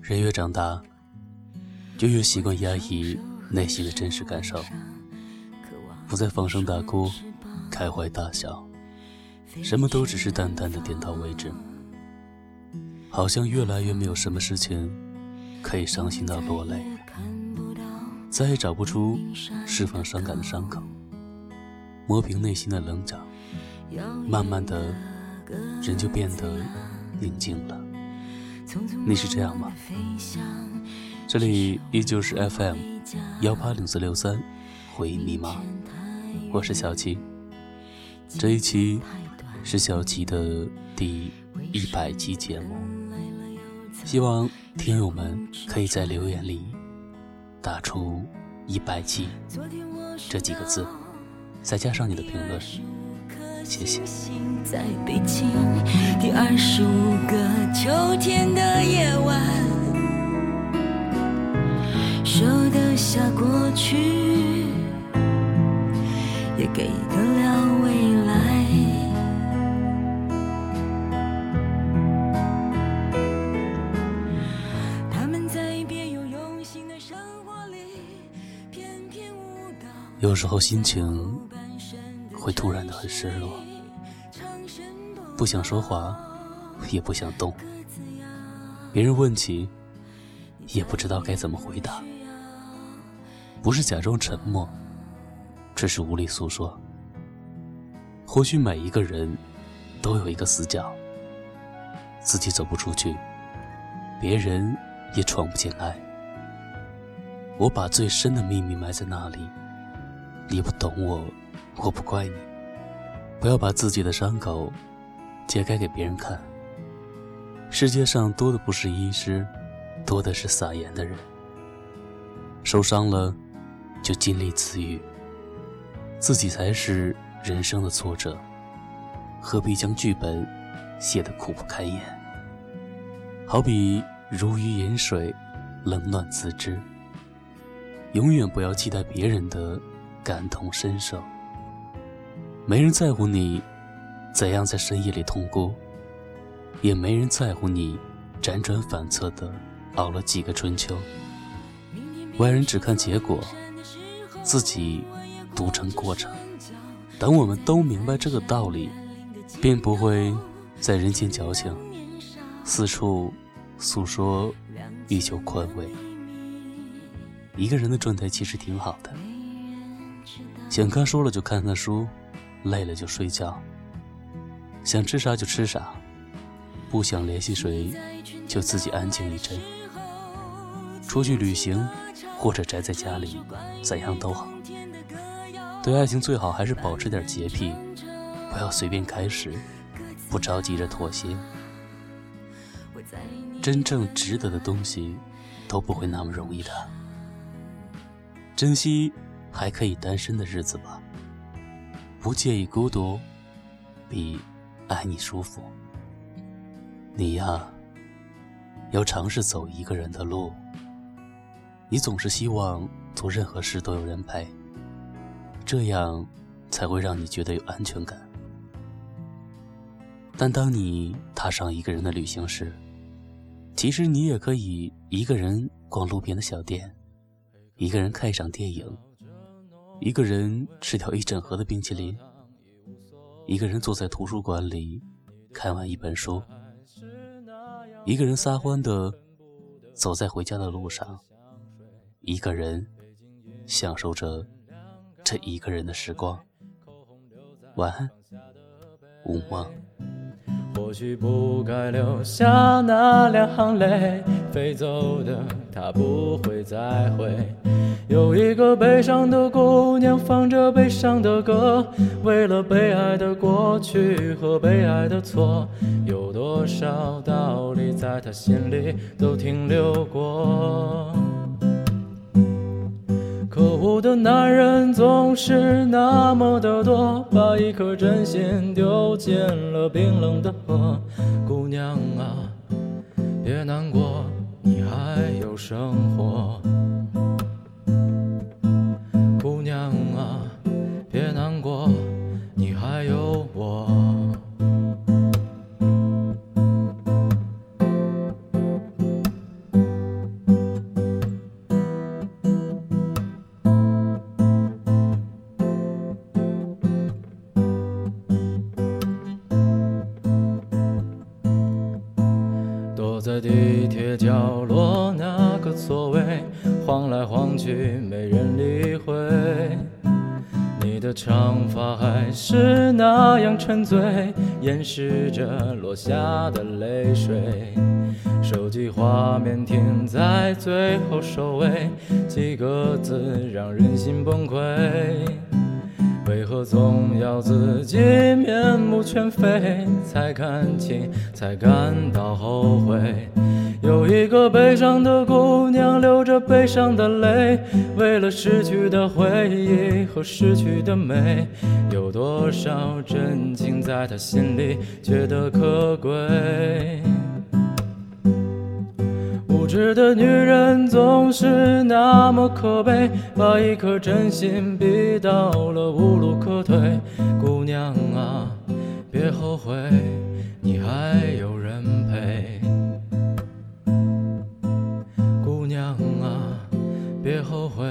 人越长大，就越习惯压抑内心的真实感受，不再放声大哭、开怀大笑，什么都只是淡淡的点到为止。好像越来越没有什么事情可以伤心到落泪，再也找不出释放伤感的伤口，磨平内心的棱角，慢慢的，人就变得宁静了。你是这样吗？这里依旧是 FM 幺八零四六三回忆密码，我是小七。这一期是小七的第一百期节目，希望听友们可以在留言里打出“一百期”这几个字，再加上你的评论。谢谢。在北京第二十五个秋天的夜晚，舍得下过去，也给得了未来。他们在别有用心的生活里，翩翩舞蹈。有时候心情。会突然的很失落，不想说话，也不想动。别人问起，也不知道该怎么回答。不是假装沉默，只是无力诉说。或许每一个人都有一个死角，自己走不出去，别人也闯不进来。我把最深的秘密埋在那里，你不懂我。我不怪你，不要把自己的伤口揭开给别人看。世界上多的不是医师，多的是撒盐的人。受伤了，就尽力自愈。自己才是人生的作者，何必将剧本写得苦不堪言？好比如鱼饮水，冷暖自知。永远不要期待别人的感同身受。没人在乎你怎样在深夜里痛哭，也没人在乎你辗转反侧的熬了几个春秋。外人只看结果，自己独成过程。等我们都明白这个道理，便不会在人间矫情，四处诉说以求宽慰。一个人的状态其实挺好的，想看书了就看看书。累了就睡觉，想吃啥就吃啥，不想联系谁就自己安静一阵。出去旅行或者宅在家里，怎样都好。对爱情最好还是保持点洁癖，不要随便开始，不着急着妥协。真正值得的东西都不会那么容易的。珍惜还可以单身的日子吧。不介意孤独，比爱你舒服。你呀，要尝试走一个人的路。你总是希望做任何事都有人陪，这样才会让你觉得有安全感。但当你踏上一个人的旅行时，其实你也可以一个人逛路边的小店，一个人看一场电影。一个人吃掉一整盒的冰淇淋，一个人坐在图书馆里看完一本书，一个人撒欢的走在回家的路上，一个人享受着这一个人的时光。晚安，午梦。或许不该留下那两行泪，飞走的他不会再回。有一个悲伤的姑娘，放着悲伤的歌，为了被爱的过去和被爱的错，有多少道理在她心里都停留过。可恶的男人总是那么的多，把一颗真心丢进了冰冷的河。地铁角落那个座位，晃来晃去没人理会。你的长发还是那样沉醉，掩饰着落下的泪水。手机画面停在最后收尾，几个字让人心崩溃。我总要自己面目全非，才看清，才感到后悔？有一个悲伤的姑娘，流着悲伤的泪，为了失去的回忆和失去的美，有多少真情在她心里觉得可贵？无知的女人总是那么可悲，把一颗真心逼到了无路可退。姑娘啊，别后悔，你还有人陪。姑娘啊，别后悔。